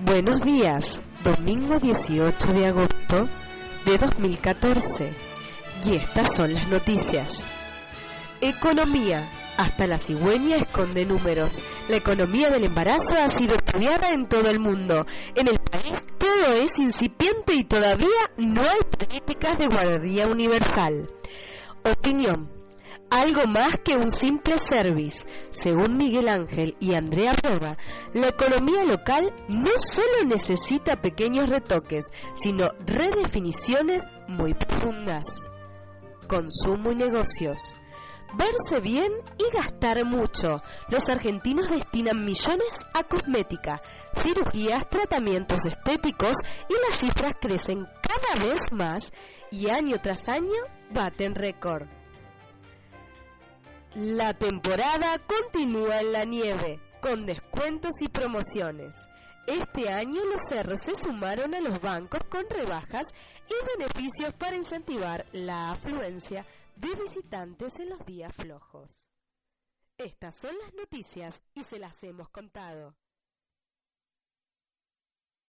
Buenos días, domingo 18 de agosto de 2014. Y estas son las noticias. Economía. Hasta la cigüeña esconde números. La economía del embarazo ha sido estudiada en todo el mundo. En el país todo es incipiente y todavía no hay políticas de guardería universal. Opinión algo más que un simple service. Según Miguel Ángel y Andrea Roba, la economía local no solo necesita pequeños retoques, sino redefiniciones muy profundas. Consumo y negocios. Verse bien y gastar mucho. Los argentinos destinan millones a cosmética, cirugías, tratamientos estéticos y las cifras crecen cada vez más y año tras año baten récord. La temporada continúa en la nieve, con descuentos y promociones. Este año los cerros se sumaron a los bancos con rebajas y beneficios para incentivar la afluencia de visitantes en los días flojos. Estas son las noticias y se las hemos contado.